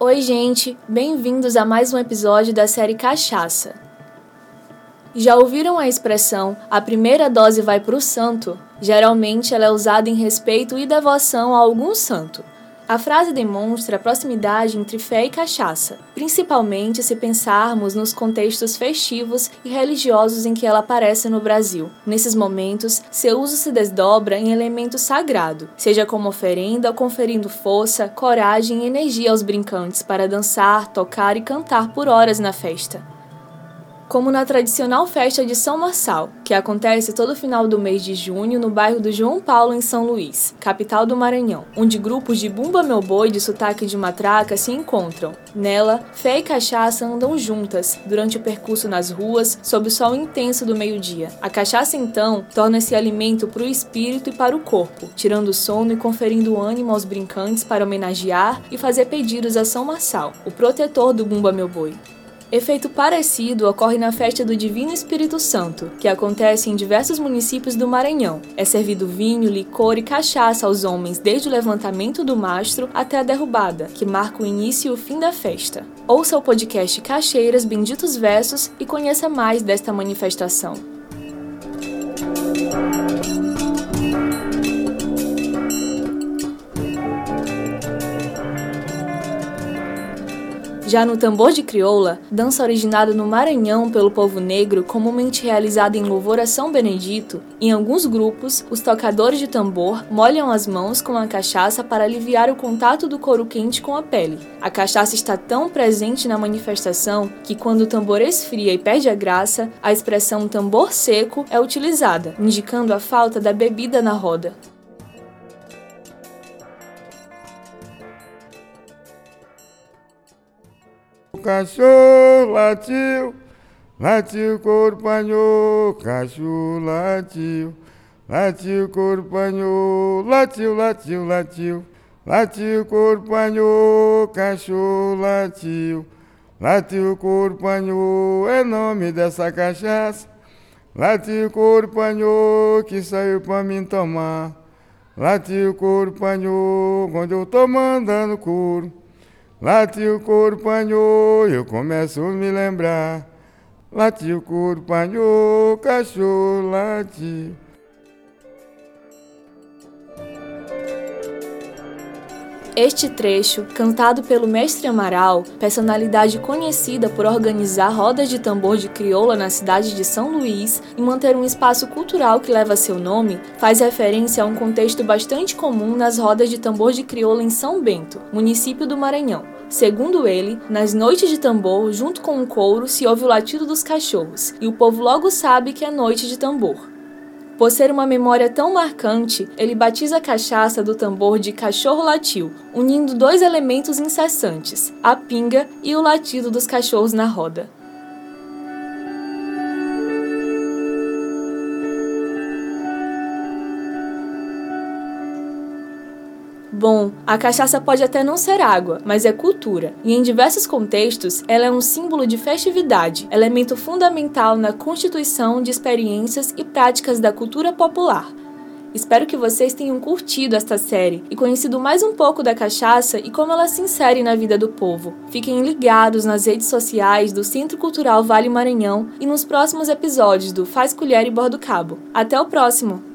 Oi, gente, bem-vindos a mais um episódio da série Cachaça. Já ouviram a expressão a primeira dose vai para o santo? Geralmente ela é usada em respeito e devoção a algum santo. A frase demonstra a proximidade entre fé e cachaça, principalmente se pensarmos nos contextos festivos e religiosos em que ela aparece no Brasil. Nesses momentos, seu uso se desdobra em elemento sagrado, seja como oferenda ou conferindo força, coragem e energia aos brincantes para dançar, tocar e cantar por horas na festa como na tradicional festa de São Marçal, que acontece todo final do mês de junho no bairro do João Paulo, em São Luís, capital do Maranhão, onde grupos de Bumba Meu Boi de sotaque de matraca se encontram. Nela, fé e cachaça andam juntas durante o percurso nas ruas, sob o sol intenso do meio-dia. A cachaça, então, torna-se alimento para o espírito e para o corpo, tirando o sono e conferindo ânimo aos brincantes para homenagear e fazer pedidos a São Marçal, o protetor do Bumba Meu Boi. Efeito parecido ocorre na festa do Divino Espírito Santo, que acontece em diversos municípios do Maranhão. É servido vinho, licor e cachaça aos homens desde o levantamento do mastro até a derrubada, que marca o início e o fim da festa. Ouça o podcast Caixeiras Benditos Versos e conheça mais desta manifestação. Já no tambor de crioula, dança originada no Maranhão pelo povo negro, comumente realizada em louvor a São Benedito, em alguns grupos, os tocadores de tambor molham as mãos com a cachaça para aliviar o contato do couro quente com a pele. A cachaça está tão presente na manifestação que, quando o tambor esfria e perde a graça, a expressão tambor seco é utilizada, indicando a falta da bebida na roda. Cachorro latiu, latiu, corpanhou, cachorro latiu, latiu, corpanhou, latiu, latiu, latiu, latiu, corpanhou, cachorro latiu, latiu, corpanhou, é nome dessa cachaça, latiu, corpanhou, que saiu pra mim tomar, latiu, corpanhou, quando eu tô mandando couro. Late o corpo anhou, eu começo a me lembrar. Late o corpo anhou, cachorro late. Este trecho, cantado pelo mestre Amaral, personalidade conhecida por organizar rodas de tambor de crioula na cidade de São Luís e manter um espaço cultural que leva seu nome, faz referência a um contexto bastante comum nas rodas de tambor de crioula em São Bento, município do Maranhão. Segundo ele, nas noites de tambor, junto com o couro, se ouve o latido dos cachorros, e o povo logo sabe que é noite de tambor. Por ser uma memória tão marcante, ele batiza a cachaça do tambor de cachorro latiu, unindo dois elementos incessantes, a pinga e o latido dos cachorros na roda. Bom, a cachaça pode até não ser água, mas é cultura, e em diversos contextos ela é um símbolo de festividade, elemento fundamental na constituição de experiências e práticas da cultura popular. Espero que vocês tenham curtido esta série e conhecido mais um pouco da cachaça e como ela se insere na vida do povo. Fiquem ligados nas redes sociais do Centro Cultural Vale Maranhão e nos próximos episódios do Faz Colher e Bordo Cabo. Até o próximo!